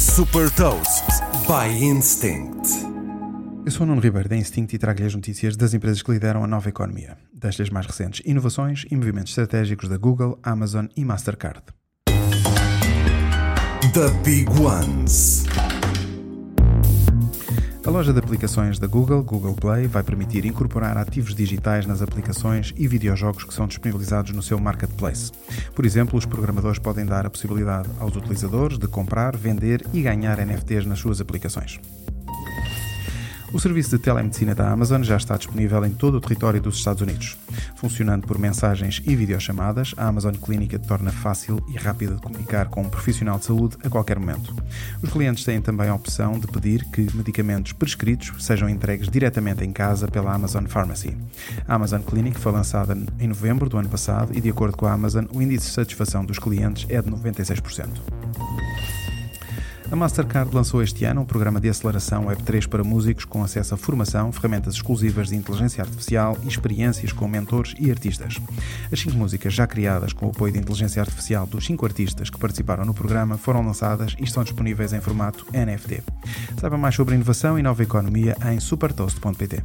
Super Toast by Instinct. Eu sou o Nuno Ribeiro da Instinct e trago-lhe as notícias das empresas que lideram a nova economia, das mais recentes inovações e movimentos estratégicos da Google, Amazon e Mastercard. The Big Ones. A loja de aplicações da Google, Google Play, vai permitir incorporar ativos digitais nas aplicações e videojogos que são disponibilizados no seu marketplace. Por exemplo, os programadores podem dar a possibilidade aos utilizadores de comprar, vender e ganhar NFTs nas suas aplicações. O serviço de telemedicina da Amazon já está disponível em todo o território dos Estados Unidos. Funcionando por mensagens e videochamadas, a Amazon Clínica torna fácil e rápido de comunicar com um profissional de saúde a qualquer momento. Os clientes têm também a opção de pedir que medicamentos prescritos sejam entregues diretamente em casa pela Amazon Pharmacy. A Amazon Clinic foi lançada em novembro do ano passado e, de acordo com a Amazon, o índice de satisfação dos clientes é de 96%. A Mastercard lançou este ano um programa de aceleração Web3 para músicos com acesso a formação, ferramentas exclusivas de inteligência artificial e experiências com mentores e artistas. As cinco músicas já criadas com o apoio de inteligência artificial dos cinco artistas que participaram no programa foram lançadas e estão disponíveis em formato NFT. Saiba mais sobre inovação e nova economia em supertoast.pt.